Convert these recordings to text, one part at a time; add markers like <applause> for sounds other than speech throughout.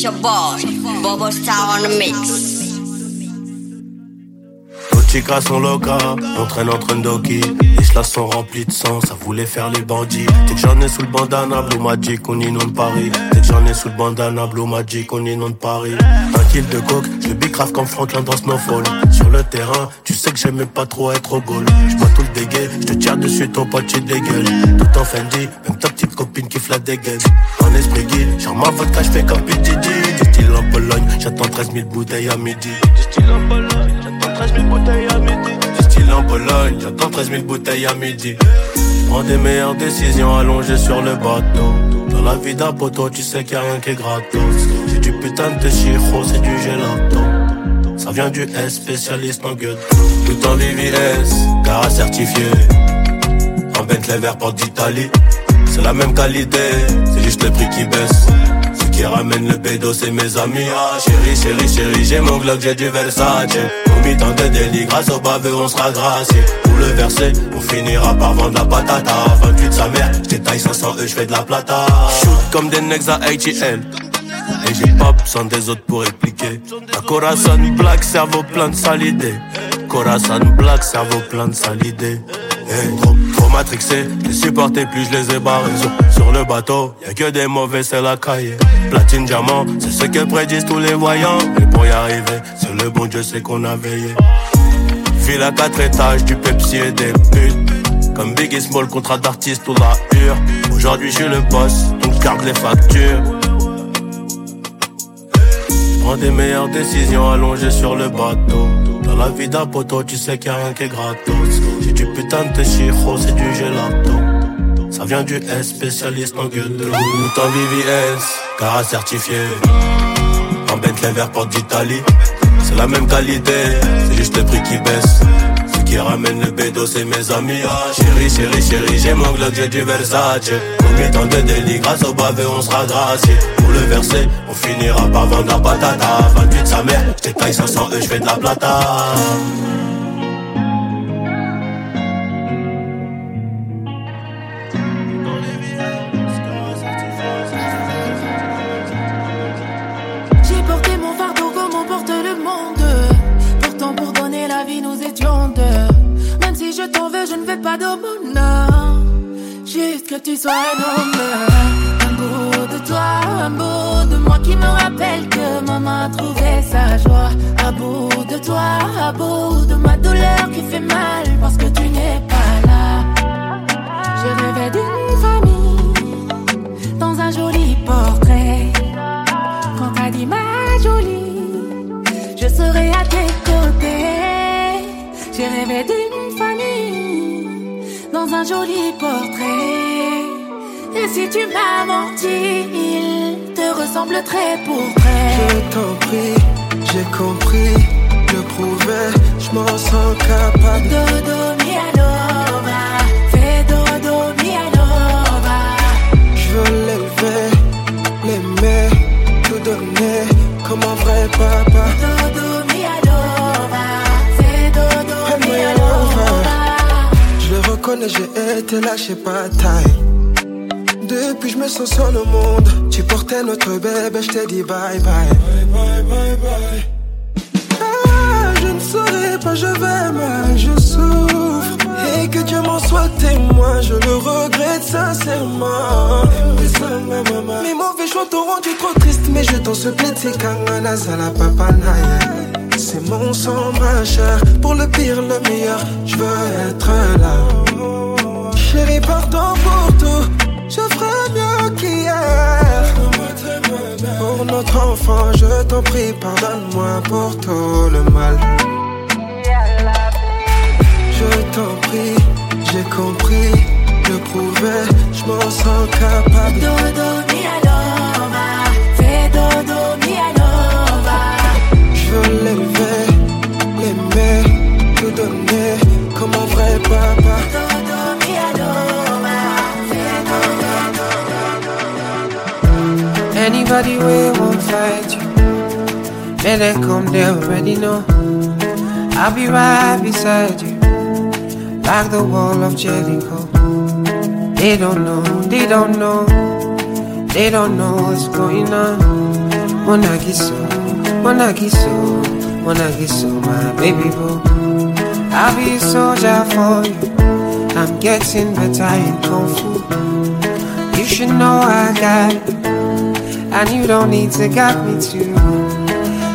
Your boy, Bobo Star on the mix. Chicas sont loca, on traîne entre Ndoki. Les cela sont remplis de sang, ça voulait faire les bandits. Dès que j'en ai sous le bandana, Blue Magic, on inonde Paris. Dès que j'en ai sous le bandana, Blue Magic, on inonde Paris. Un kill de coke, je bicrave comme Franklin dans Snowfall. Sur le terrain, tu sais que j'aimais pas trop être au goal. J'bois tout le dégueu, je te tire dessus, ton pote tu dégueules. Tout en Fendi, même ta petite copine qui la dégaine. En esprit guide, genre ma vodka, j'fais comme PDD. Du style en Pologne, j'attends 13 000 bouteilles à midi. Du style en Pologne, 13 000 bouteilles à midi. Du style en Pologne, j'attends 13 000 bouteilles à midi. Prends des meilleures décisions allongées sur le bateau. Dans la vie d'un poteau, tu sais qu'il a rien qui est gratos. C'est du putain de chiro, c'est du gelato. Ça vient du S, spécialiste en gueule. Tout en VVS, car certifié. En Bentley vert porte d'Italie. C'est la même qualité, c'est juste le prix qui baisse. Qui ramène le pédo, c'est mes amis. Ah, chérie, chérie, chérie, j'ai mon Glock, j'ai du Versace. Au mi-temps de délit, grâce au baveux, on sera gracié. Pour le verser, on finira par vendre la patata. 28 sa mère, j'détaille 500 E, j'fais de la plata. Shoot comme des necks à ATL. Et j'ai pas besoin des autres pour expliquer. La Corazon Black, cerveau plein de sales idées. Corazon Black, cerveau plein de idées. Hey, trop, trop matrixé, les supporter plus je les ai sur, le bateau, y a que des mauvais c'est la cahier. Platine diamant, c'est ce que prédisent tous les voyants. Mais pour y arriver, c'est le bon Dieu c'est qu'on a veillé. File à quatre étages, du Pepsi et des putes. Comme Biggie Small, contrat d'artiste ou la hure. Aujourd'hui je suis le boss, donc garde les factures. Prends des meilleures décisions allongées sur le bateau. Dans la vie d'un poteau, tu sais qu'il a rien qui est gratos du putain de chiro, c'est du gelato. Ça vient du S, spécialiste en gueule de Tout en VVS, car certifié En Bentley vert porte d'Italie. C'est la même qualité, c'est juste le prix qui baisse. Ce qui ramène le bédo, c'est mes amis. Ah chérie, chérie, chérie, j'ai mon Glock, j'ai du Versace. Combien temps de délit, grâce au bavé, on sera gracié. Pour le verser, on finira par vendre la patata 28 sa mère, j't'étaille 500 E, j'fais de la plata tu sois un homme. Un bout de toi, un bout de moi qui me rappelle que maman a trouvé sa joie. À bout de toi, à bout de ma douleur qui fait mal parce que tu n'es pas là. Je rêvais d'une famille dans un joli portrait. Quand t'as dit ma jolie, je serai à tes côtés. J'ai rêvé d'une famille dans un joli portrait. Si tu m'as menti, il te ressemble très pour près. Je t'en prie, j'ai compris, je prouvais, je m'en sens capable. Dodo mi alova, fais dodo. Je veux l'élever, l'aimer, tout donner comme un vrai papa. Dodo mi alova, fais dodo. Je le reconnais, j'ai été lâché pas taille. Depuis, je me sens seul au monde. Tu portais notre bébé, je t'ai dit bye bye. Bye bye bye bye. Ah, je ne saurais pas, je vais mal, je souffre. Et que Dieu m'en soit témoin, je le regrette sincèrement. Mes mauvais choix t'ont rendu trop triste, mais je t'en supplie, c'est kangana la papanaye. C'est mon sang, ma pour le pire, le meilleur, je veux être là. Chérie, pardon pour tout, Pour notre enfant, je t'en prie, pardonne-moi pour tout le mal. Je t'en prie, j'ai compris, je prouvais, je m'en sens capable. Dodo mi alova, fais dodo mi alova. Je veux l'élever, l'aimer, tout donner comme un vrai papa. Anybody we won't fight you. They come, they already know. I'll be right beside you, like the wall of Jericho. They don't know, they don't know. They don't know what's going on. Monagiso, Monagiso, Monagiso, my baby boo. I'll be a soldier for you. I'm getting better in Kung Fu. You should know I got it. And you don't need to guide me too.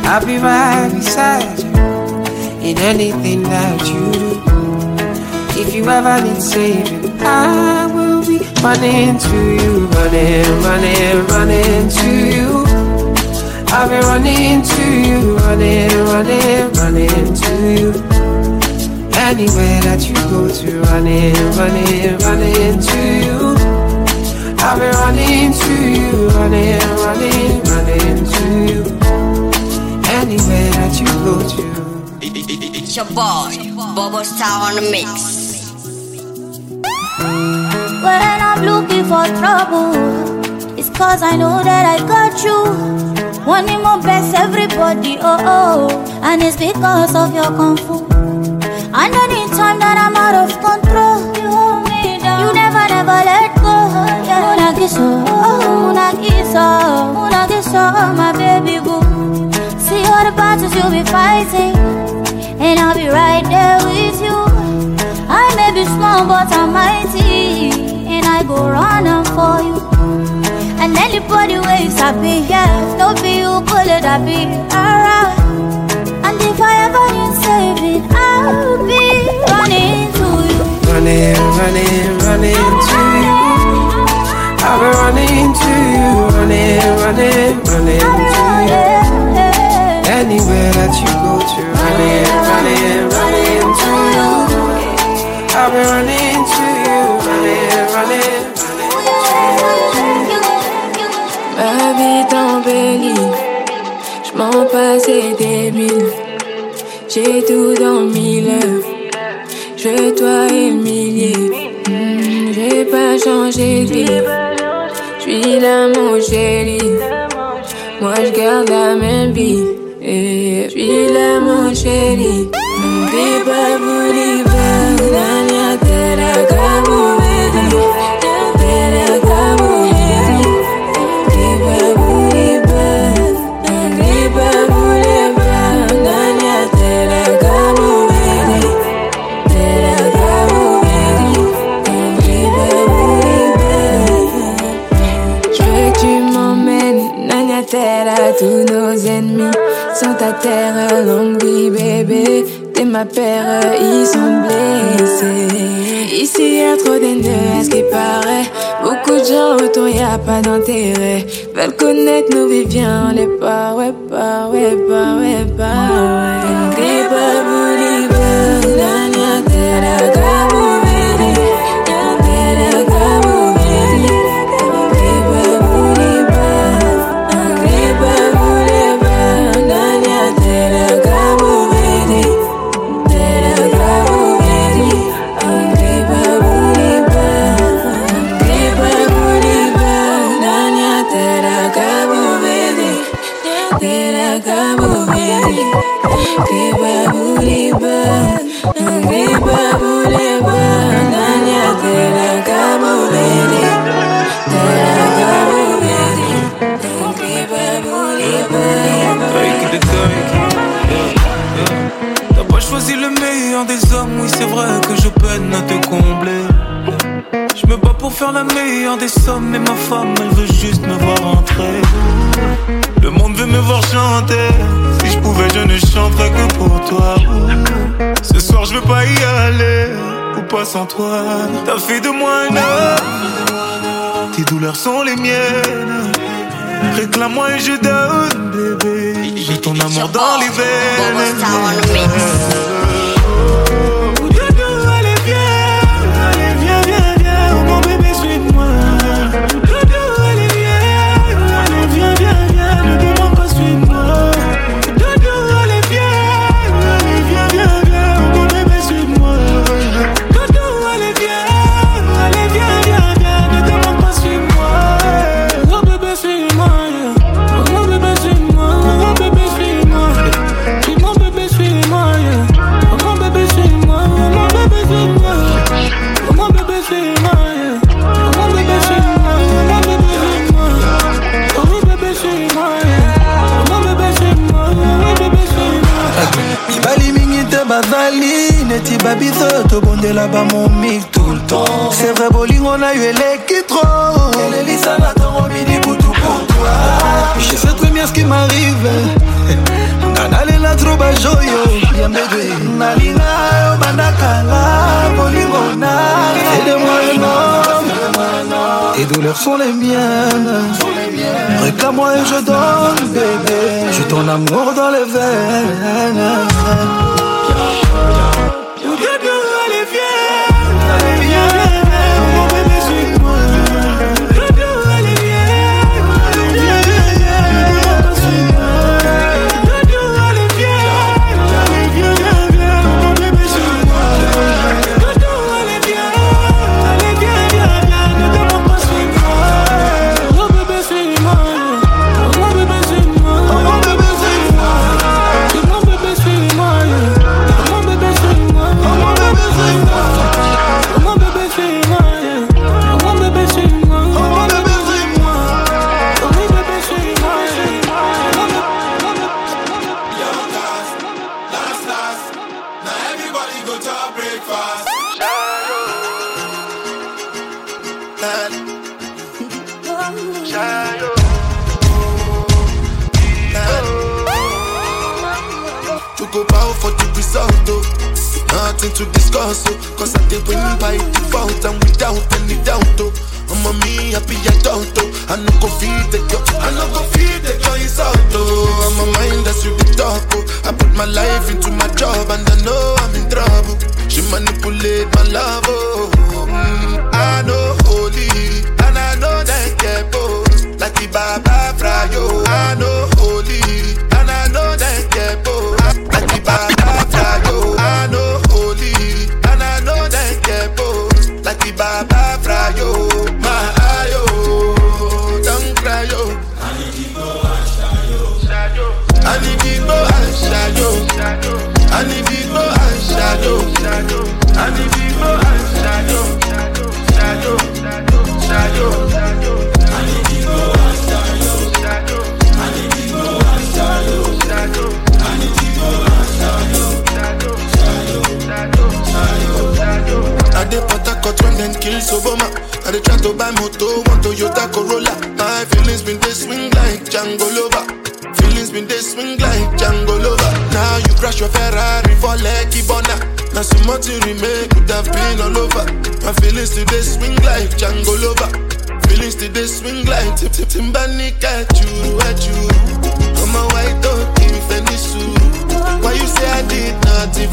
I'll be right beside you in anything that you do. If you ever need saving, I will be running to you, running, running, running to you. I'll be running to you, running, running, running to you. Anywhere that you go to, running, running, running to you. I'll be running to you, running, running, running to you. Anywhere that you go to. It's your boy, Bobo Star on the mix. When I'm looking for trouble, it's cause I know that I got you. Wanting more best everybody, oh oh, and it's because of your kung fu. And anytime that I'm out of control, you hold me down. You never, never let Yeah. Munagiso, oh, Munagiso, Munagiso, my baby boo. See all the battles you'll be fighting, and I'll be right there with you. I may be small, but I'm mighty, and I go running for you. And anybody waves I be yeah, no be you pull it, I be alright. And if I ever need saving, I'll be running to you. Running, running, running to you. I'll be running to you, running, running, running to you. Anywhere that you go to, running, running, running to you. I'll be running to you, running, running, Ma vie est embellie, je m'en passais débile. J'ai tout dans le mille, je toi et le millier. Hmm, J'ai pas changé de vie, suis là mon chéri. Moi je garde la même vie, et je suis mon chéri. N'oublie pas vous à terre, longue vie bébé. T'es ma paire, ils sont blessés. Ici y a trop d'ennemis, à ce qui paraît. Beaucoup de gens autour, y a pas d'intérêt. Veulent connaître nos vies, viens, on les pas, ouais, pas, ouais, pas, ouais, pas, faire la meilleure des sommes, mais ma femme elle veut juste me voir entrer. Le monde veut me voir chanter. Si je pouvais, je ne chanterais que pour toi. Ce soir, je veux pas y aller, ou pas sans toi. T'as fait de moi un homme. Tes douleurs sont les miennes. Réclame-moi et je donne, bébé. J'ai ton amour dans les veines. Babito, bondé là-bas mon mic tout le temps. C'est vrai, bowling, on a eu l'électro. Et l'Elisa m'attend au midi pour pour toi. Je sais très bien ce qui m'arrive. <laughs> nanalela tro bajoyo ya mbedwe nalinga yo bandakala bolingona aide-moi un homme tes douleurs sont les miennes réclame-moi et je donne bébé je ton amour dans les veines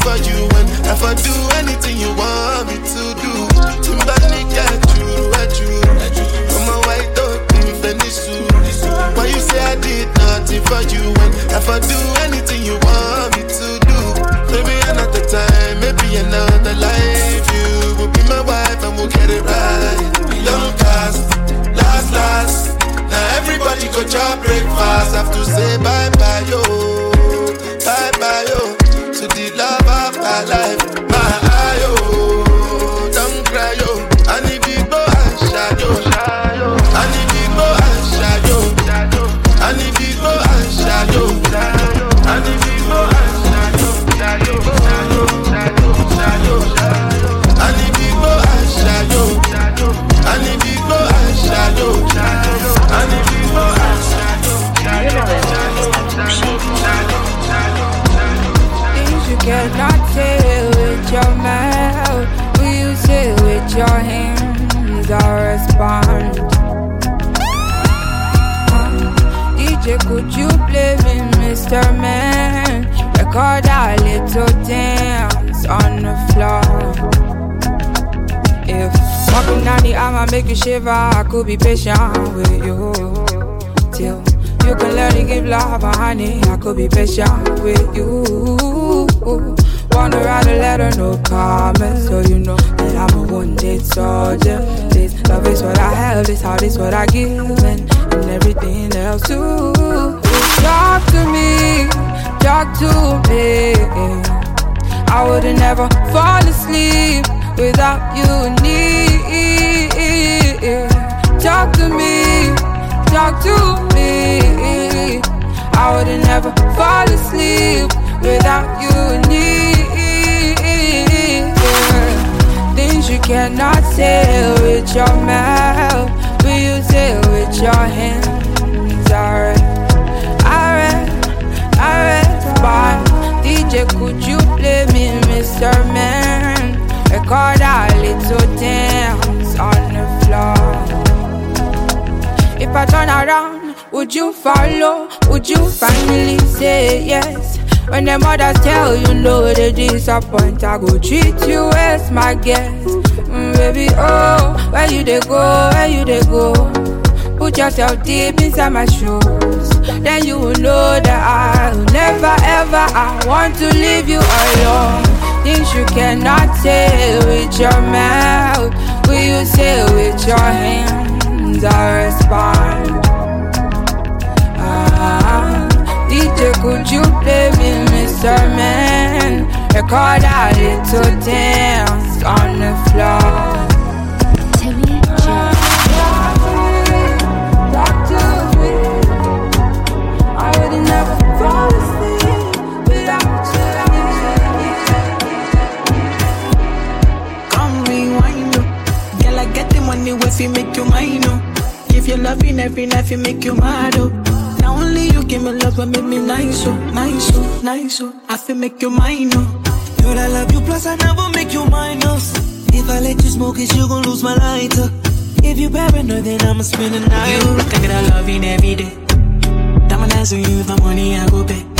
for you if I do anything you want me to do? Timbani got you, at you. I'm a white dog in Venice. Why you say I did nothing for you if I do anything you want me to do? Maybe another time, maybe another life. You will be my wife and we'll get it right. Young cast, last, last. Now everybody go job breakfast. Have to say bye bye, yo my life. Little dance on the floor. If walking down the aisle make you shiver, I could be patient with you till you can learn to give love, uh, honey. I could be patient with you. Wanna write a letter, no comment, so you know that I'm a wounded soldier. This love is what I have, this heart is what I give, and, and everything else too. Talk to me, talk to me. I wouldn't never fall asleep without you near. Talk to me, talk to me. I wouldn't never fall asleep without you near. Things you cannot say with your mouth, will you say with your hands? DJ, could you play me, Mr. Man? Record a little dance on the floor. If I turn around, would you follow? Would you finally say yes? When the mothers tell you no, they disappoint. I go treat you as my guest, mm, baby. Oh, where you they go? Where you they go? Put yourself deep inside my shoes. Then you will know that I will never ever I want to leave you alone. Things you cannot say with your mouth, will you say with your hands? I respond. Ah, DJ, could you play me, Mr. Man? Record a little dance on the floor. If you make you mine, yo. If you love in every night, you make you mad, oh. Now only you give me love and make me nice, oh, nice, oh, nice, oh. I feel make you mine, oh. Girl, I love you, plus I never make you minus. If I let you smoke it, you gon' lose my lighter. If you paranoid, then I'ma spend the night. You can get a love in every day. Diamond eyes on you, money I go pay.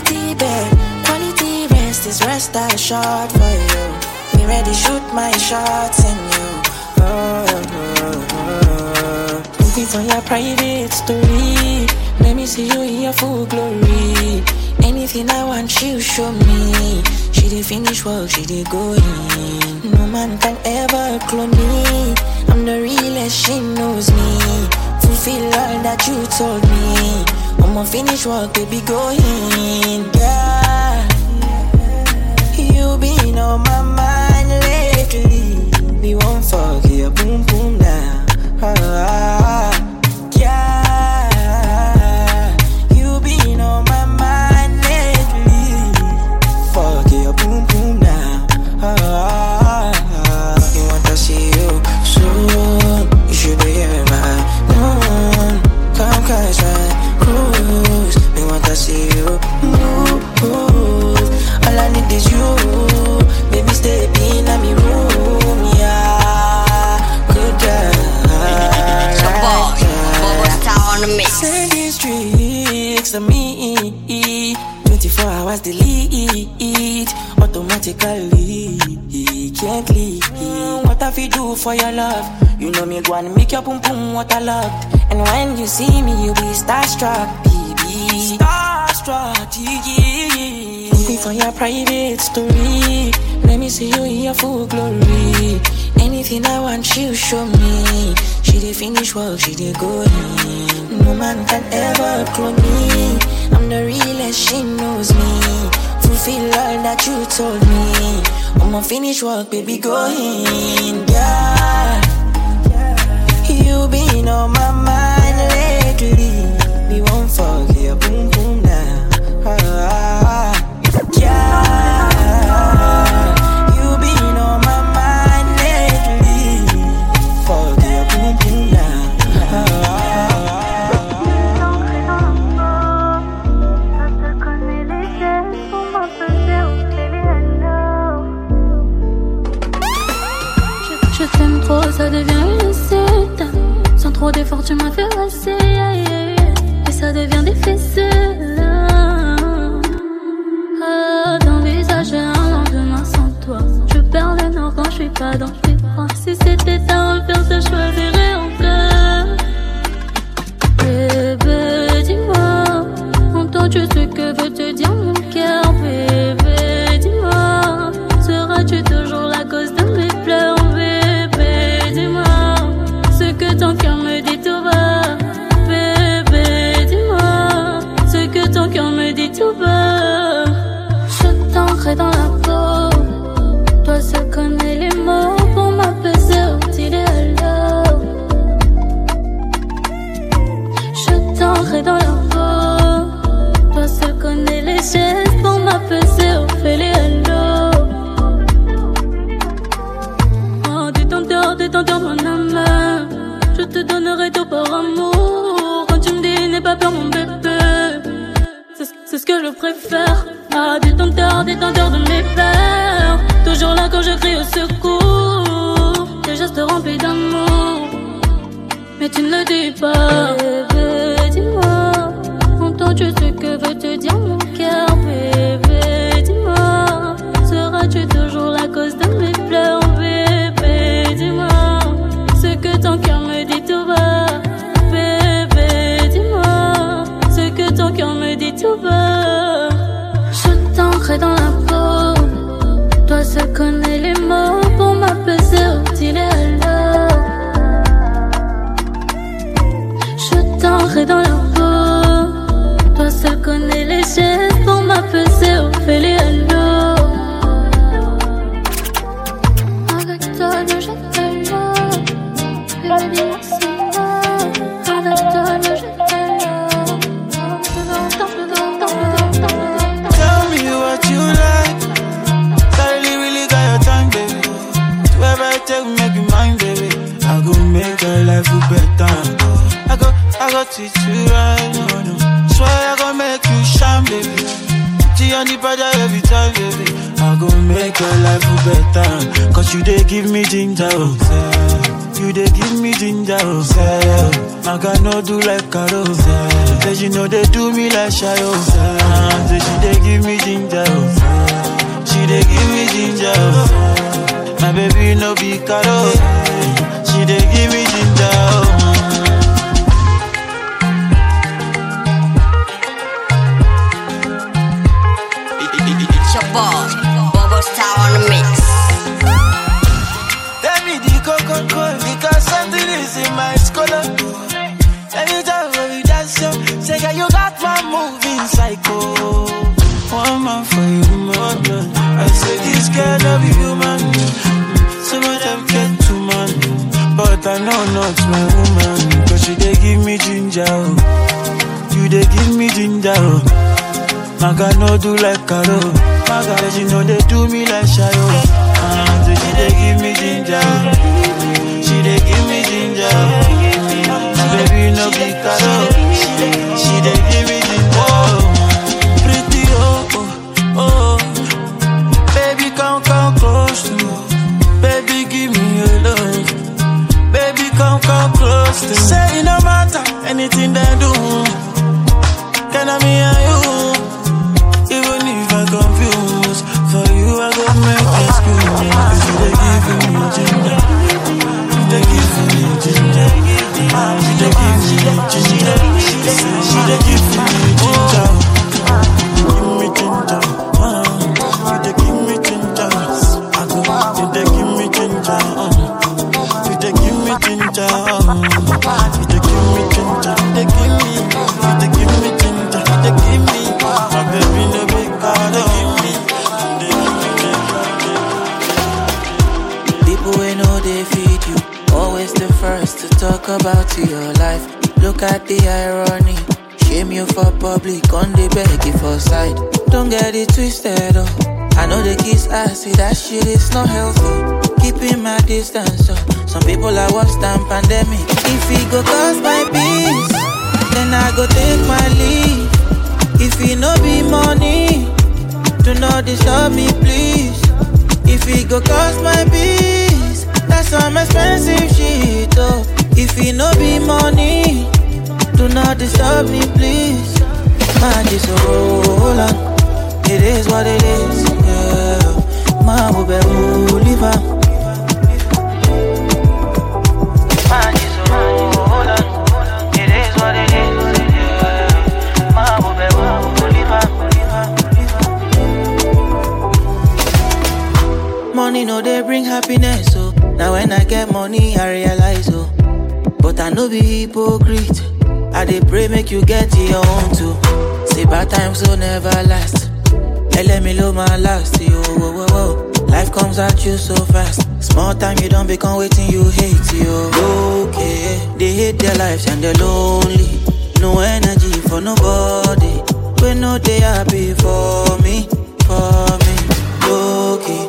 Quality bed. Quality rest is rest I shot for you. Me ready shoot my shots in you. Oh, oh, oh. oh. Looking for your private story. Let me see you in your full glory. Anything I want, you show me. She did finish work, she did go in. No man can ever clone me. I'm the realest, she knows me. Fulfill all that you told me. I'ma finish work, baby, go in. Yeah. You been on my mind lately. We won't forget, boom, boom, now. Ah, ah, yeah. was delete automatically can't leave. What have you do for your love? You know me go and make your boom boom what I love. And when you see me, you be starstruck, baby. Starstruck, yeah. Looking for your private story. Let me see you in your full glory. Anything I want, you show me. She did finish work, she did go in. No man can ever clone me. I'm the realest, she knows me. Fulfill all that you told me. I'ma finish work, baby, go in. Yeah. They give me ginger. Oh maga no do like caro maga she know they do me like shayo. And she they give me ginger. She they give me ginger. My baby no be caro she they give me ginger. Oh pretty oh oh oh. Baby come come close to me. Baby give me your love. Baby come come close to me. Say it no matter anything they do. And I'm here, you. Even if I confuse, for you I go make excuse. So they give me ginger. They give me ginger. She they give me ginger. She they give me ginger. About your life. Look at the irony. Shame you for public, on the beg for side. Don't get it twisted, oh. I know the kiss I see that shit is not healthy. Keeping my distance, oh. Some people are worse than pandemic. If it go cause my peace, then I go take my leave. If it no be money, do not disturb me, please. If it go cost my peace, that's some expensive shit, oh. If it no be money, do not disturb me, please. Man, just roll on. It is what it is, yeah. We better live on. Man, just roll on. It is what it is, yeah. We better live on. Money no they bring happiness, so now when I get money I realize, oh. I no be hypocrite. I dey pray make you get your own too. Say bad times will never last. Hey, let me low my last, yo. Whoa, whoa, whoa. Life comes at you so fast. Small time you don't become waiting you hate, yo. Okay, they hate their lives and they're lonely. No energy for nobody. We know they happy for me, for me. Okay,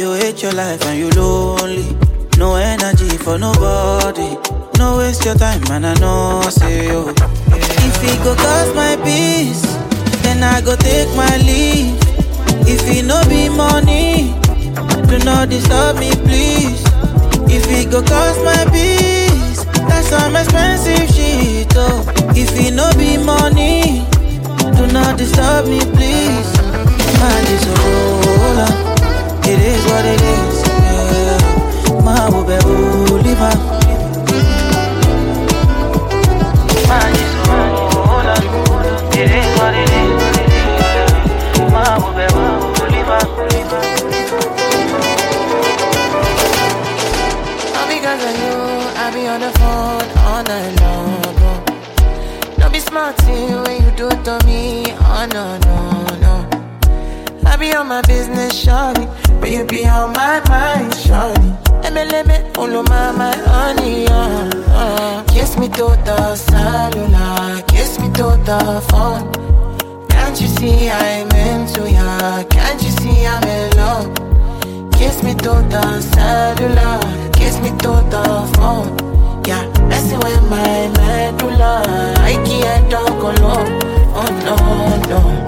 you hate your life and you lonely. No energy for nobody. No waste your time, man. I know, say yo. If it go cost my peace, then I go take my leave. If it no be money, do not disturb me, please. If it go cost my peace, that's some expensive shit, oh. If it no be money, do not disturb me, please. Roll on. It is what it is, Man, we better live because of you, I be on the phone all night long. oh. Don't be smart when you do to me. Oh no, no, no. I be on my business, shawty. But you be on my mind, shawty. Follow my, my honey, uh, uh. Kiss me to the cellular, kiss me to the phone. Can't you see I'm into ya? Can't you see I'm in love? Kiss me to the cellular, kiss me to the phone. Yeah, messing with my medulla. I can't talk alone. Oh no, no.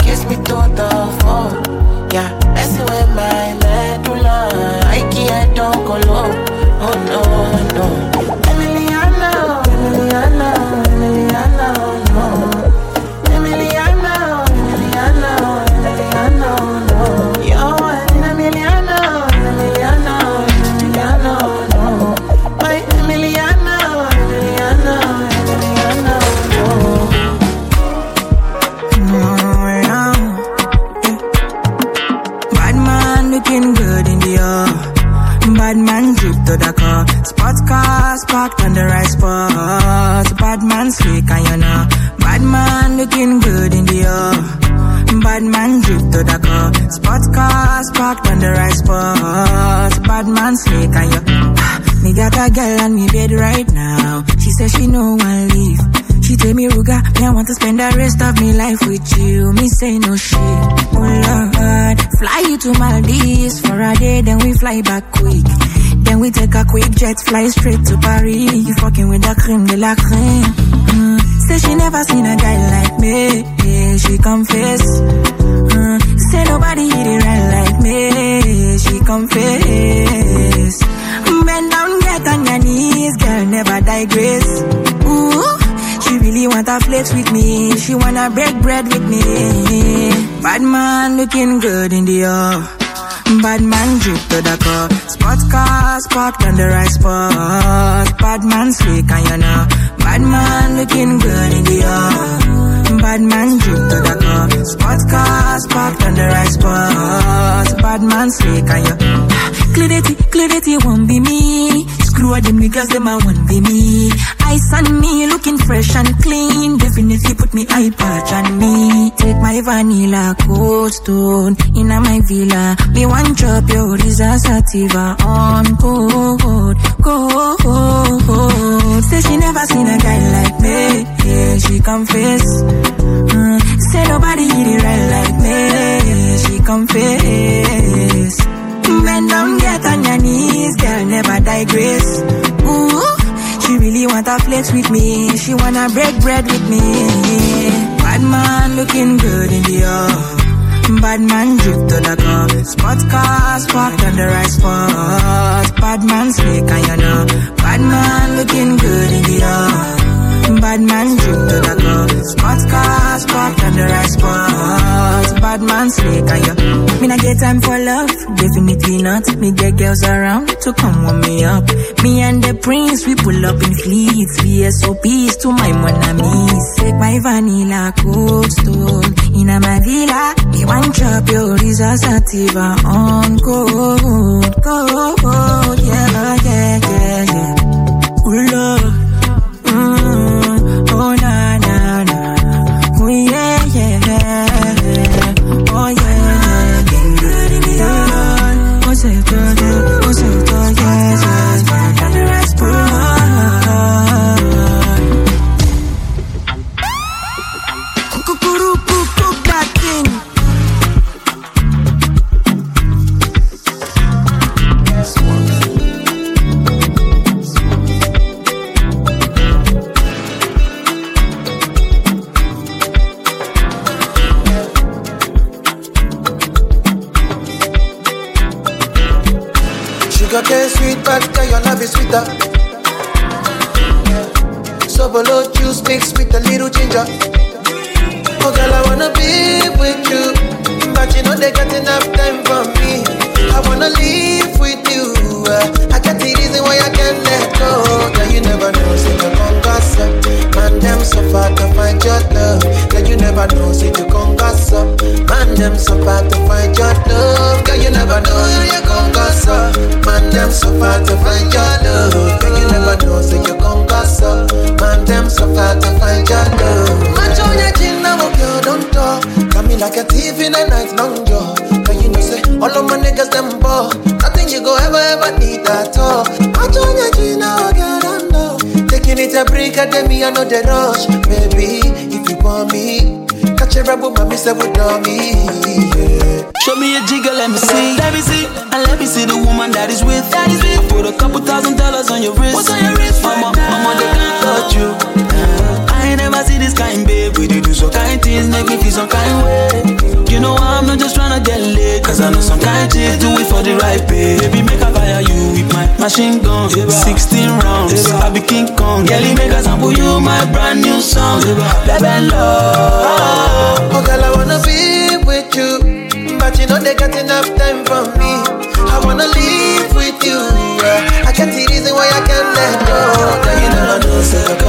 me to the phone. Yeah, messing with my medulla. I can't talk alone. Oh no, no. Bad man slick and you know. Bad man looking good in the air. Bad man drip to the car. Sports cars parked on the right spot. Bad man slick and you. <sighs> Me got a girl on me bed right now. She says she no one leave. She tell me, Ruger, me I want to spend the rest of me life with you. Me say no shit. Oh Lord, fly you to Maldives for a day, then we fly back quick. Then we take a quick jet, fly straight to Paris. You fucking with the cream de la creme. Mm. Say she never seen a guy like me. Yeah, she confess. Mm. Say nobody hit it right like me. She confess. Bend down, get on your knees, girl, never digress. Ooh, she wanna flex with me. She wanna break bread with me. Bad man looking good in the air. Bad man drip to the car. Sports car, parked on the right spot. Bad man slick and you know. Bad man looking good in the air. Bad man drip to the car. Sports cars parked on the right spot. Bad man slick and you. Clarity, clarity won't be me. Screw them niggas, them I won't be me. Ice on me, looking fresh and clean. Definitely put me eye patch on me. Take my vanilla cold stone in my villa. Me one drop your Sativa on cold, cold. Say she never seen a guy like me. Yeah, she confess. Mm, say nobody hit it right like me. She confess. Knees, girl, never digress. Ooh, she really wanna flex with me. She wanna break bread with me. Bad man looking good in the air. Bad man drip to the car. Spot cars parked on the right spot. Bad man slick and you know. Bad man looking good in the air. Bad man drip to the car. Spot cars parked on the right spot. Bad man slick and you. Me not get time for love, not. Me get girls around to come warm me up. Me and the prince, we pull up in fleets. VSOPs to my monamis. Take my vanilla cold stone in my villa. Me one chop your Risa Sativa on cold, cold, yeah, yeah, yeah, yeah. Like a night, long jaw. You know, say all of my niggas them ball. Nothing you go ever ever need at all. Man, show your chin now, girl, don't know. Taking it a break, I me, I know the rush, baby. If you want me, catch a rebel, mommy say with me. Yeah. Show me a jigger, let me see. Let me see. And let me see the woman that is with. That is with. I put a couple thousand dollars on your wrist. What's on your wrist? Mama, mama, they can't touch you. I ain't never see this kind, babe. We do some kind things, make me feel some kind way. You know I'm not just tryna get laid. Cause I know some kind chicks do it for the right pay. Baby, make I fire you with my machine gun. 16 rounds. I be King Kong. Kelly, make a sample you my brand new song. Baby, love. Oh, girl, I wanna be with you. But you know they got enough time for me. I wanna live with you. yeah. I got the reason why I can't let go. Girl, you know, say you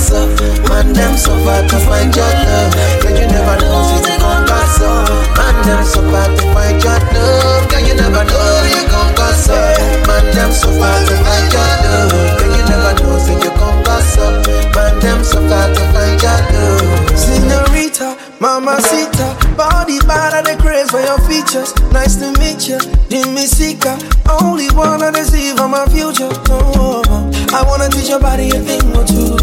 gossip. Man, them so far to find your love. Girl, you never know, say you come gossip. Man, them so far to find your love. Girl, you never know, you come gossip. Man, them so far to find your love. Girl, you never know, say you come gossip. Man, them so far to find your love. Mamacita, body bad at the craze for your features. Nice to meet you, Jimmy Sika. Only wanna deceive on my future. Oh, I wanna teach your body a thing or two.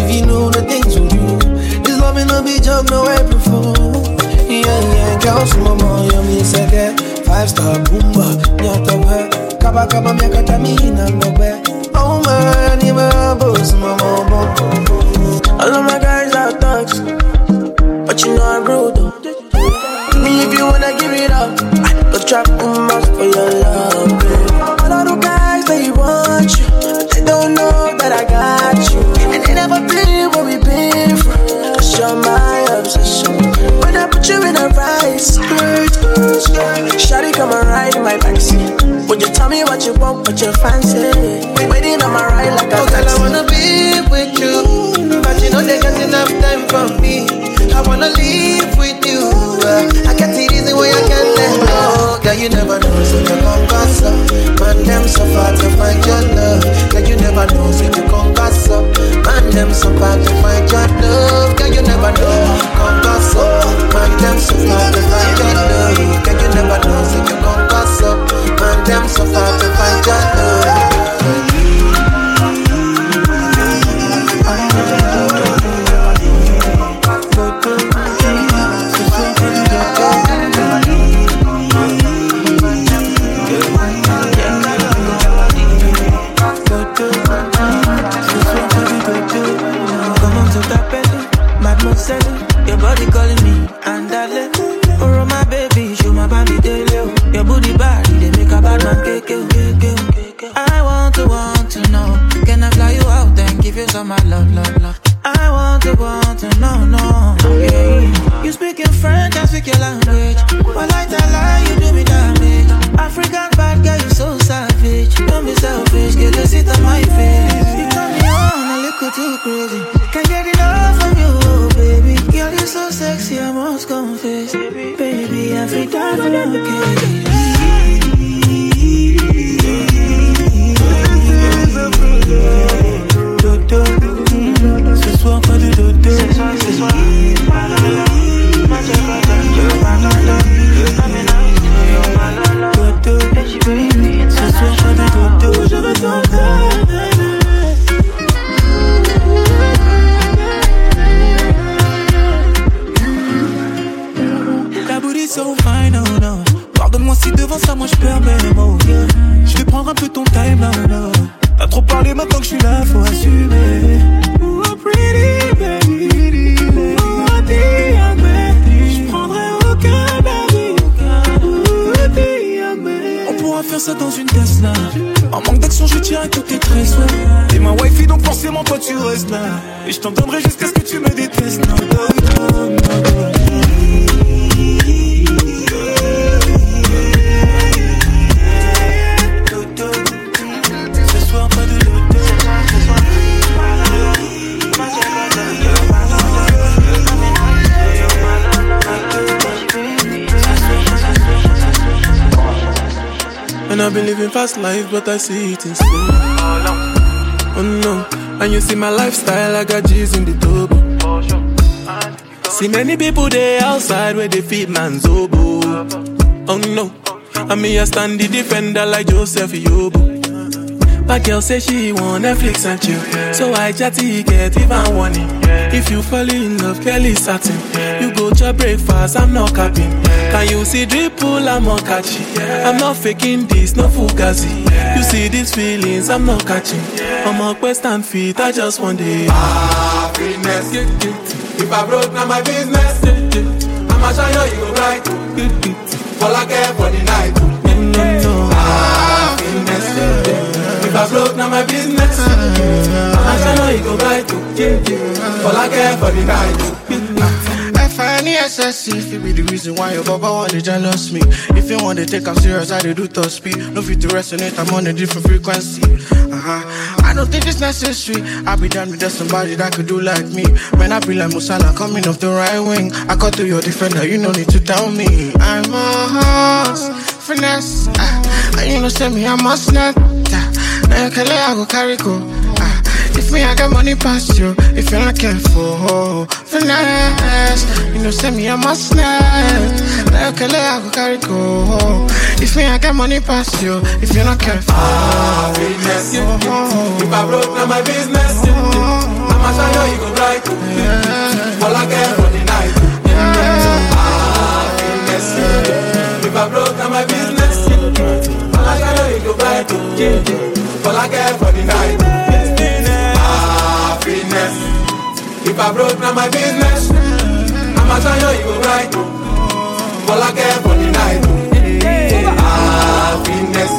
If you know the things we do, this love a be joke, no April fool. Yeah, yeah, girl, some more, you say that. Five star boomba, nyata ba. kaba kaba miaka tamina mbobe Oh my boss, my mama All of my guys you know I'm rude though. Me if you wanna give it up, I go trap my for your love. Babe. All of the guys they want you, but they don't know that I got you, and they never been where we been from. Cause you're my obsession. When I put you in a right skirt, Shawty come and ride in my backseat. Would you tell me what you want, what you fancy? Waiting on my ride like a Oh girl, I wanna be with you But you know they got enough time for me I wanna live with you I get the reason why I can't let go. Girl, you never know, so you conquer up. Man, them so far to find your love. Girl, you never know, so you conquer up. Man, them so far to find your love. Girl, you never know, conquer up. Man, them so far to find your love. Girl, you never know, so you conquer up. Man, them so far to find your Fast life, but I see it in slow. Oh, oh no, and you see my lifestyle, I got G's in the turbo. See many people there outside where they feed man's oboe. Oh no, and me I stand the defender like Joseph Yobo. My girl say she want Netflix and chill, so I chatty get even warning. If you fall in love, Kelly satin. You to breakfast, I'm not capping. Can you see dripple, I'm not catching. I'm not faking this, no fugazi. You see these feelings, I'm not catching. I'm a quest and feet, I just want the Happiness. If I broke, now my business. I'ma show you, you go right. All I care for the night. Happiness. If I broke, now my business. I'ma show you, you go right. All I care for the night. F-I-N-E-S-S-E If it be the reason why your baba want to jealous me. If you want to take I'm serious, I do top speed. No fit to resonate, I'm on a different frequency. Uh-huh. I don't think it's necessary. I be down with just somebody that could do like me. Man, I be like Musala coming off the right wing. I cut to your defender, you no need to tell me. I'm a horse, finesse. Uh, you know say me, I must not uh, Now you can let I go carry go if me, I got money past you. If you're not careful, finesse. You know, send me a must net. Like a I go carry go. If me, I got money past you. If you're not careful, ah, Happiness. Oh, oh, oh. If I broke, now my business. I'ma show you, you go right. All I care for the night. Happiness. Ah, if I broke, now my business. I'ma I'ma show you go bright, oh. All I care for the night, If I broke, now my business. I'ma show you go bright, oh. All I care for the night, ah, Happiness.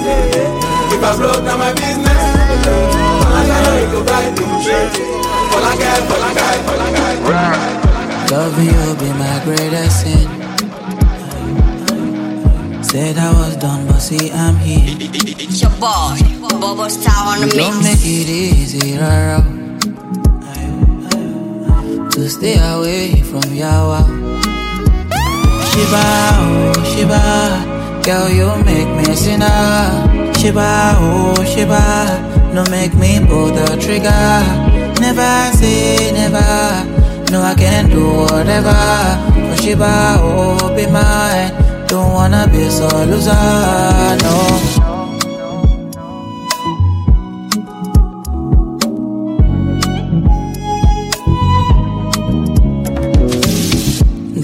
If I broke, now my business. I'ma show you go bright, oh. All I care, all I care, all I care. Loving you be my greatest sin. Said I was done, but see I'm here. It's your boy, Bobo Star on the Don't make it easy, rara. To stay away from Yawa. Sheba, oh Sheba, girl you make me sinner. Sheba, oh Sheba, no make me pull the trigger. Never say never. No, I can do whatever. For Sheba, oh be mine. Don't wanna be so loser,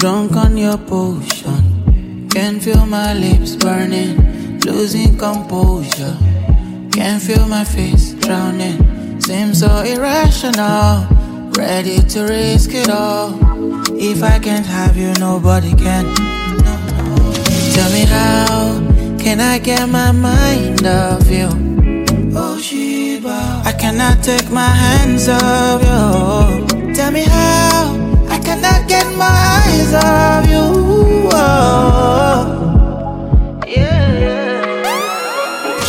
Drunk on your potion, can feel my lips burning, losing composure. Can feel my face drowning, seems so irrational. Ready to risk it all. If I can't have you, nobody can. Tell me how can I get my mind off you? Oh Sheba, I cannot take my hands off you. Tell me how I cannot get my eyes off you. Oh.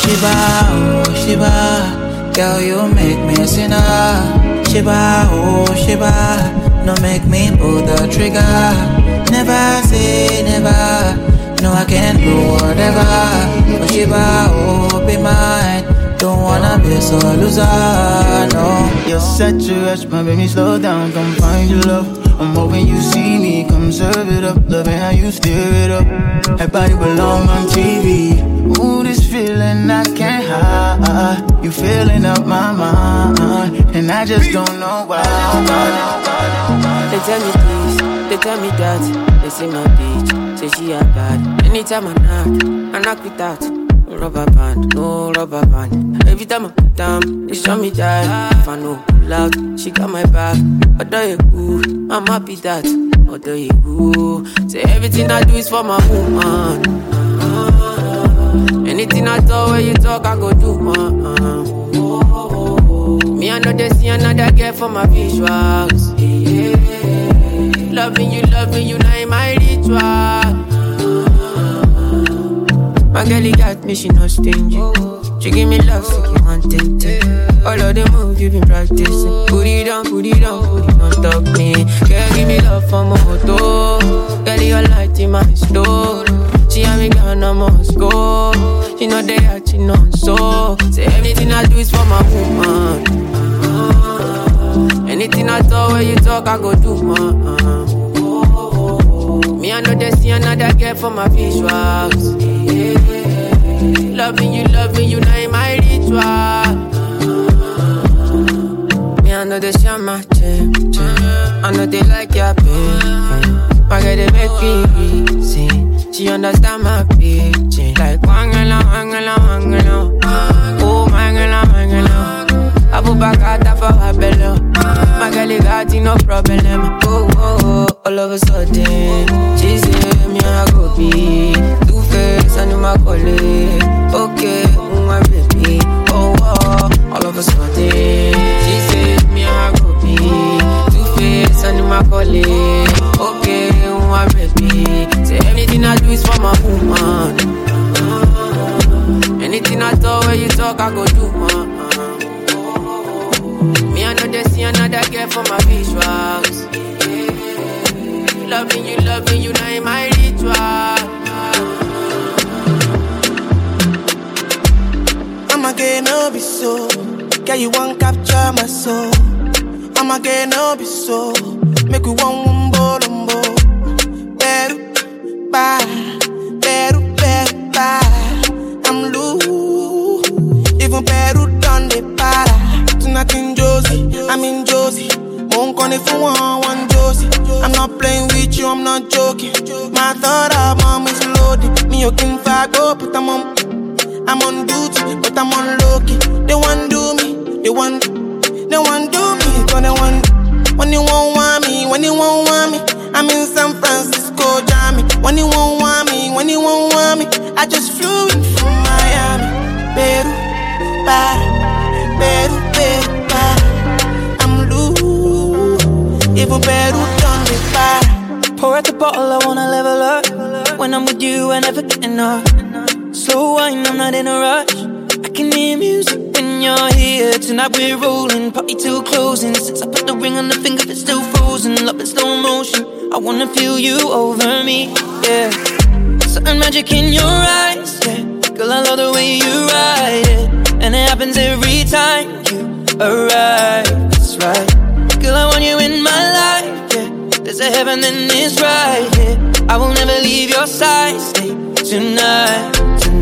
Sheba, oh Sheba, girl you make me sinner. Sheba, oh Sheba, no make me pull the trigger. Never say never. No, I can't do whatever. But Sheba, oh, be mine. Don't wanna be so loser, no. You're such a rush, my baby, slow down, come find your love. I'm hoping you see me, come serve it up. Loving how you stir it up. Everybody belong on TV. Ooh, this feeling I can't hide. You filling up my mind, and I just don't know why. They tell me this, they tell me that. They say my bitch, say she a bad. Anytime I knock, I knock with that. No rubber band, no rubber band. Every time I put down, they show me that. If I know out, she got my back. Although you cool, I'm happy that. Although you cool, say everything I do is for my woman. Anything I talk, when you talk, I go do. Uh, Me, I know they see another girl for my visuals. Loving you, loving you, she not stingy. She give me love, so you want it. All of the moves you been practicing. Put it on, put it on, put it on top me. Girl, give me love for my moto. Girl, your light in my store. She and me gone, I must go. She know they are, she know so. Say everything I do is for my woman. Uh-huh. Anything I talk, when you talk, I go do, man. Me, I know they see another girl for my visuals. Loving you, loving you, now in my ritual. Me, I know they share my gym, I know they like your pain. My girl, they make me reason. She understand my pitching. Like, wangala, wangala, wangala. Oh, uh, mangala, mangala. Abubakar for her belly. My girl, you got no problem. Oh, uh, oh, uh, oh, all of a sudden, she say me I go be colleague. Okay, my baby. Oh, oh, all of a sudden, she say me I go be two face and colleague. Okay, my baby. Say anything I do is for my woman. Anything I talk, when you talk, I go do, man. Me, I know they see another girl for my visuals. You, loving you, now in my ritual. I'ma no be so. Girl, you want capture my soul. I'ma no be so. Make we one wumbo lumbo. Peru, bye. Peru, beru, bye. I'm loose. Even Peru done the para. Tonight in Josie, I'm in Josie. Won't call it for one, one Josie. I'm not playing with you, I'm not joking. My thought of mom is loaded. Me, you can fag go, put them on. I'm on duty, but I'm on low key. They want do me, they want, they want do me, cause they want. When you won't want me, when you won't want me, I'm in San Francisco, Jammy. When you won't want me, when you won't want me, I just flew in from Miami, Peru, para, Peru, Peru. I'm loose, even Peru done me para. Pour out the bottle, I wanna level up. When I'm with you, I never get enough. Slow wine, I'm not in a rush. I can hear music when you're here. Tonight we're rolling, party till closing. Since I put the ring on the finger, it's still frozen. Love in slow motion. I wanna feel you over me, yeah. Certain magic in your eyes, yeah. Girl, I love the way you ride it, and it happens every time you arrive. That's right. Girl, I want you in my life, yeah. There's a heaven and it's right here. I will never leave your side. Stay tonight,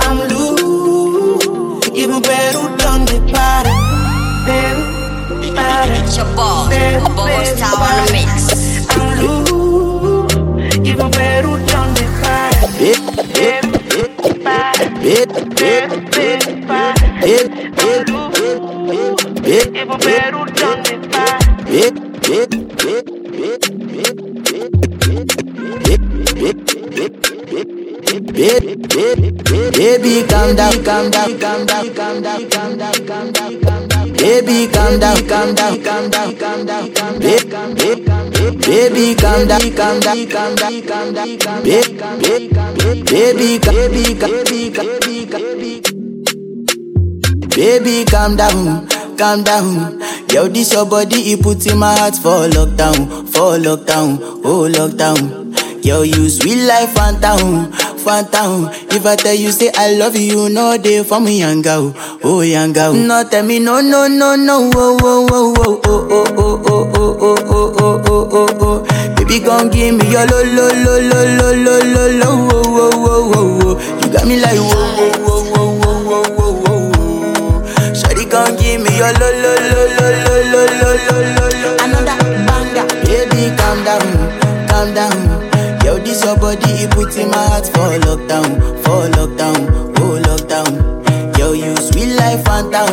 I'm loose, even better. Better, para. Better, the. I'm even Baby, calm down, calm down, calm down, calm down, calm down, calm down, calm down. Baby, calm down, calm down, calm down, calm down, calm down. Baby, calm down, calm down, calm down, calm down, calm down. Baby, baby, baby, baby, baby. Baby, calm down, calm down. Yo, this your body, it puts in my heart for lockdown, for lockdown, oh lockdown. Yo, you sweet life, Fanta, Fanta. If I tell you say I love you, no day for me, girl, oh young girl. No tell me no, no, no, no, oh, oh, oh, oh, oh, oh, oh, oh, oh, oh, oh, oh, oh, oh, oh. Baby, gon' give me your lo, lo, lo, lo, lo, lo, lo, lo, oh, oh, oh, oh, oh. You got me like whoa, whoa, whoa, whoa, whoa, whoa, whoa, whoa. Shawty gon' give me your lo, lo, lo, lo, lo, lo, lo, lo, in my heart for lockdown, for lockdown, oh lockdown. Yo, you sweet life, Fanta,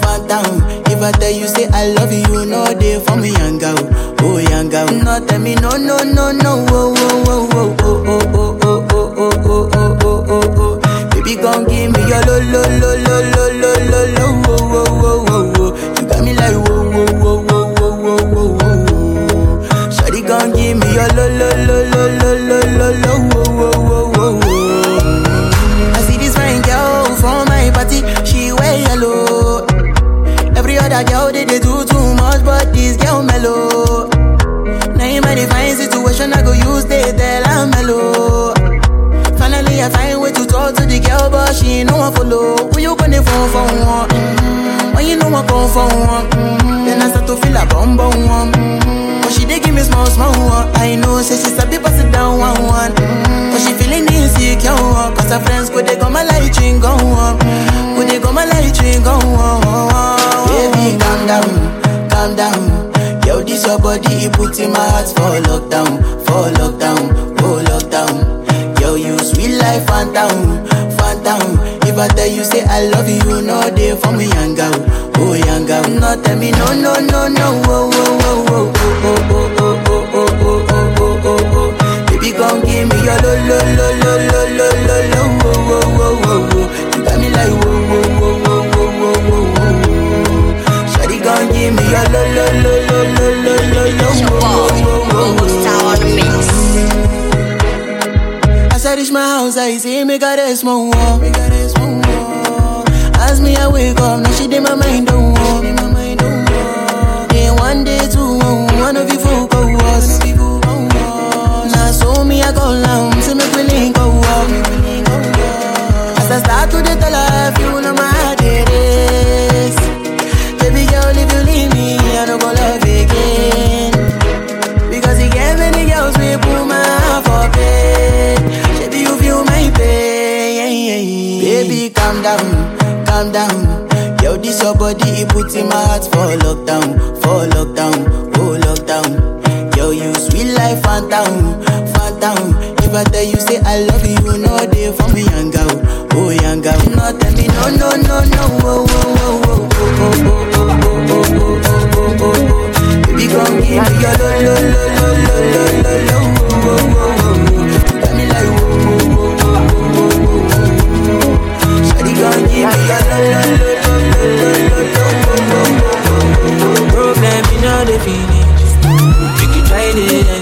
Fanta. If I tell you say I love you, no day for me, young girl, oh young girl. No tell me no, no, no, no, oh, oh, oh, oh, oh, oh, oh, oh, oh, oh, oh, oh, oh, oh. Baby, gon' give me your lo, lo, lo, lo, lo, lo, lo, lo, oh, oh, oh, oh, oh. You got me like whoa, whoa, whoa, whoa, whoa, whoa, whoa, whoa. Shawty gon' give me your lo, lo, lo, lo, lo, lo, lo, lo, other girl they, they do too much, but this girl mellow. Now in my divine situation, I go use they tell I'm mellow. Finally, I find way to talk to the girl, but she no one follow. Who you gonna phone for one? Mm-hmm. When you know I come for one, mm-hmm. then I start to feel a bum bum one. Mm-hmm me small, small one. I know, say she sabi pass it down one one. Mm-hmm. But she feeling insecure, cause her friends could they go my light ring go up. Could they go my light ring go up. Baby, calm down, calm down. Yo, this your body, it put in my heart for lockdown, for lockdown, oh lockdown. Yo, you sweet life, Fanta, Fanta. If I tell you say I love you, no day for me, young girl, oh young girl. No, tell me no, no, no, no, oh, oh, oh, oh, oh, oh. oh. Baby, gon' give me your lo, lo, lo, lo, lo, lo, lo, lo, oh, oh, oh, oh, oh. You got me like whoa, whoa, whoa, whoa, whoa, whoa. Shawty gon' give me your lo, lo, lo, lo, lo, lo, lo, lo, It's your oh, boy, oh, oh, oh, Bobo Star on the mix. As I reach my house, I see me got a small wall. Me got a small wall. As me I wake up, now she did my mind don't walk. Then one day two, one of you folk was. So me I go down, see me willing go up. tell her you know my heart it is. Baby girl, if you leave me, I don't go love again. Because you get many girls we put my heart for bed. Baby, you feel my pain. Baby, calm down, calm down. Yo, this your body, it puts in my heart for lockdown, for lockdown, oh lockdown. Yo, you sweet life, Fanta, Fanta. If I tell you say I love you, know they for me, young girl, oh young girl. No, tell me no, no, no, no, oh, oh, oh, oh, oh, oh, oh, oh, oh, oh, oh, oh, oh. Baby, come give me your lo, lo, lo, lo, lo, lo, lo, lo, oh, oh, oh, oh. Got me like, oh, oh, oh, oh, oh, oh, oh. Shawty, come give me your lo, lo, lo, lo, Problem in all the finish. Make you try to enjoy.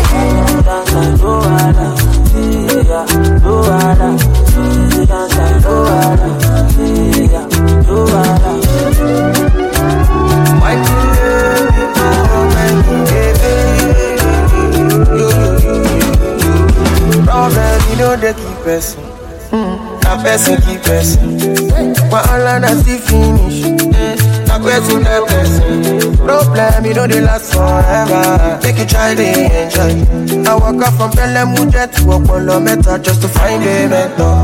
Know they keep person. Na person keep person. Wahala na still finish. Na person na person. Problem, you know they last forever. Make you try to enjoy. I walk up from Bellem Mujet to Opolo Meta just to find a mentor.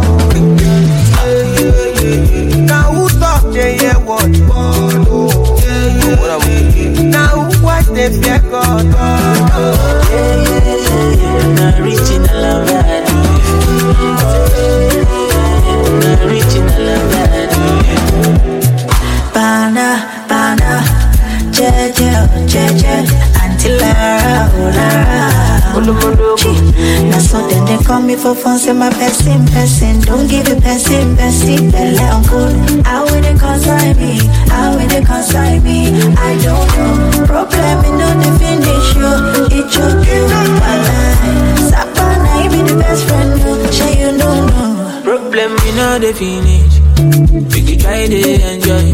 Now who talk they hear what? Oh. Now who watch they fear God? Oh. Na original Lavado. Original Lavado. Bana, bana, jeje, jeje, Auntie Lara, Lara. Now so then they call me for fun, say my person, person. Don't give you person, person, belly on good. How will they consign me? How will they consign me? I don't know. Problem in no the finish you. It your you, Sapana, you be the best friend, Problem in all the finish. Make you try to enjoy.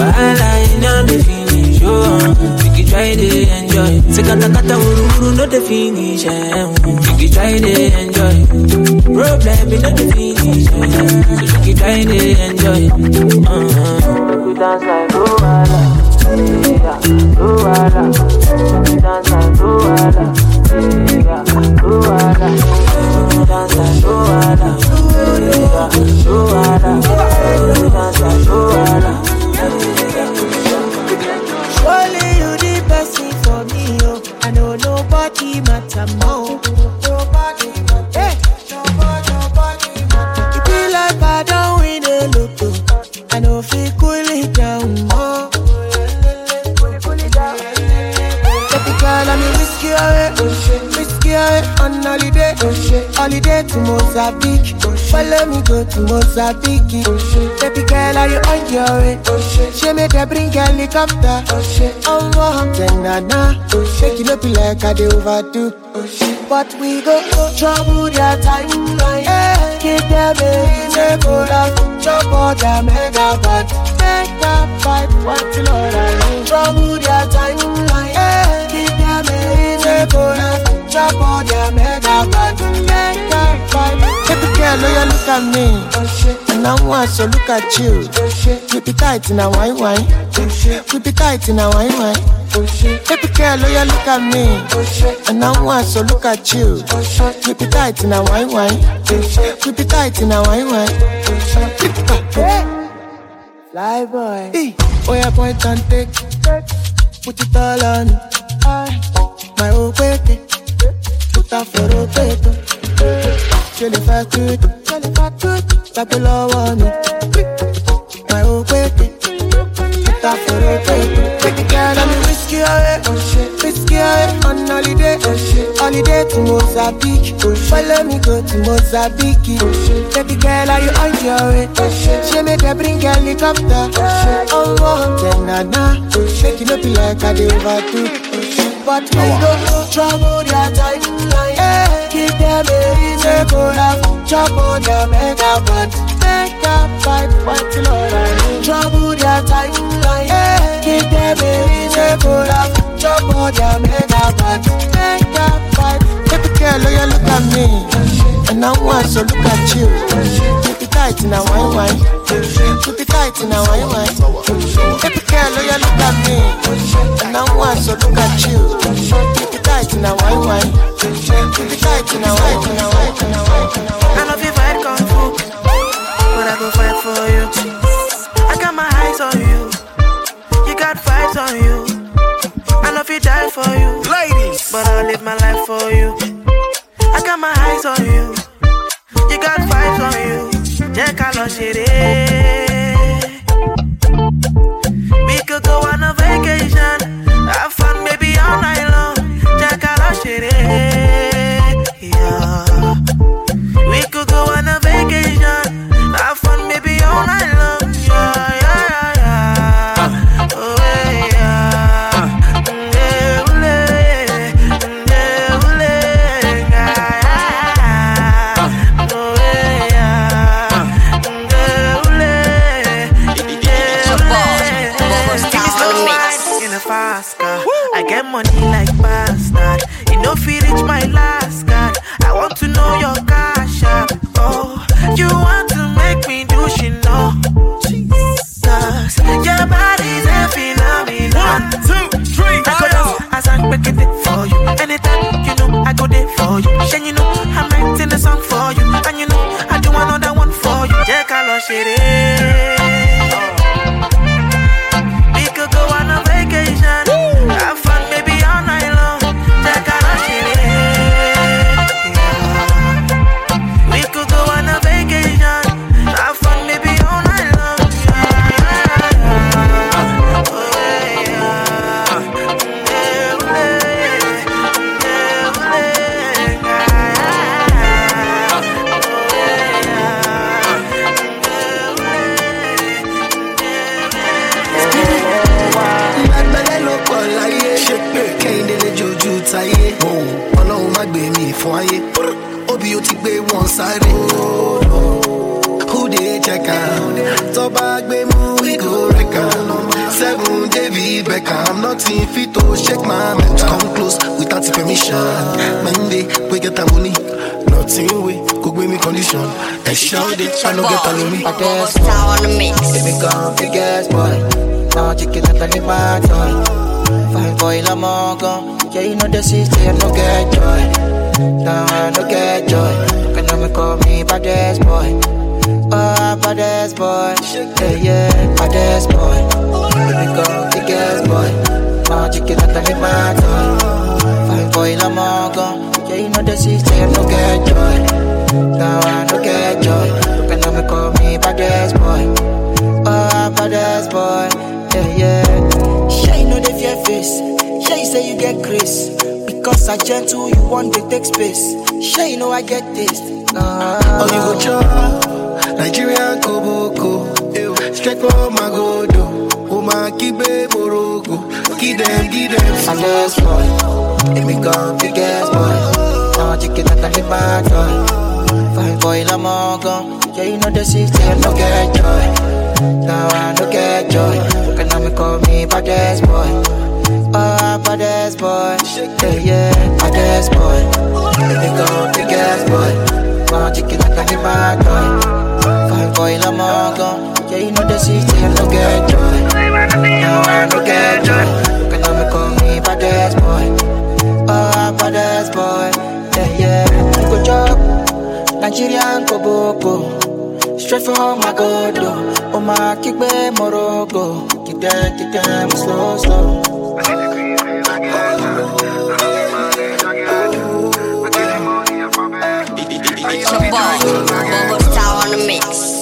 Wahala in all the finish. Oh, make you try to enjoy. Say kata uru uru no the finish. Eh. Make you try to enjoy. Problem in all the finish. Eh. So make you try to enjoy. Uh-huh. You dance like Luala. Only you the best thing for me, oh. I know nobody matter more. Holiday to Mozambique. Follow me go to Mozambique. Baby girl, are you on your way? She made her bring helicopter. Oh, oh wow, then na na. Shake it up like I do overdo. But we go trouble their timeline. Hey, give them a take over. Chop all their megabyte. Megabyte, what you know that Trouble their timeline. Hey, give them a take over. Chop all their megabyte. Megabyte. Baby girl, oh, you look at me. And I want to look at you. Keep it tight in a wine wine. Keep it tight in a wine wine. Baby girl, you look at me. And I want to look at you. Keep it tight in a wine wine. Keep it tight in a wine wine. Fly boy. Hey. Oh, yeah, point and take. Put it all on. My old baby. Put up for rotator ṣe lè fẹ́ tútù gbàgbé lọ́wọ́ mi máa ò pété ta fèrè pété. Kìkìkẹ́ lọ mi wíṣkì ọ̀rẹ́ òṣè Whiskey, ọ̀rẹ́ on holiday òṣè holiday to Mozambique òṣè follow me go to Mozambique oh! òṣè. Kìkìkẹ́ lọ you on your way òṣè ṣé make dem bring helicopter òṣè oh, ọwọ́ oh, tẹ̀nana òṣè make ló be like I dey overdo òṣè. But we no trouble their timeline. Keep them in a go laugh, chop on their mega but make that fight what Lord I know. Trouble their timeline. Yeah. Keep them in a go laugh, chop on their mega but make that fight. Baby girl, oh, you look at me, and I want to look at you. Keep it tight in a wine wine. Keep it tight in a wine wine. Baby girl, oh, you look at me, and I want to look at you. Keep it tight in a wine wine. Keep it tight in a wine in a wine in a wine in a wine. I love you fight kung fu, but I go fight for you. I got my eyes on you, you got vibes on you. I love you die for you, ladies, but I'll live my life for you. Got my eyes on you, you got vibes on you. Ká lọ. We could go on a vacation, have fun maybe all night long. Ká lọ. Yeah. We could go on a vacation, have fun maybe all night long. Me baddest boy? Oh, baddest boy. Yeah, yeah, baddest boy. Baby, come big ass boy. Now chicken at the my toy. Fine boy, la mongo. Yeah, you know the system, I no get joy. Now I no get joy. Can I call me baddest boy? Oh, baddest boy, yeah, yeah. Sure, you know the fear face. Sure, you say you get grace. Because I gentle, you want to take space. Sure, you know I get this. Oh, you go chop Nigerian Koboko Straight from Magodo Oh, my Kibe Morogo Give them, give them Baddest boy, let me go, big ass boy. Now chicken at the my toy. Fine boy, la mongo. Yeah, you know the system, I no get joy. Now I no get joy. Can I call me baddest boy? Oh, baddest boy. Yeah, yeah, baddest boy. Let me go, big ass boy. Chicken at the my toy. Fine boy, la mongo. Yeah, you know the system, I no get joy. Now I no get joy. Can I call me baddest boy? Oh, baddest boy. Yeah, yeah. You go job. Nigerian Koboko. Straight from my god, oh my kickbe morogo. Kick them, kick them slow, slow. It's your boy, Bobo Star on the mix.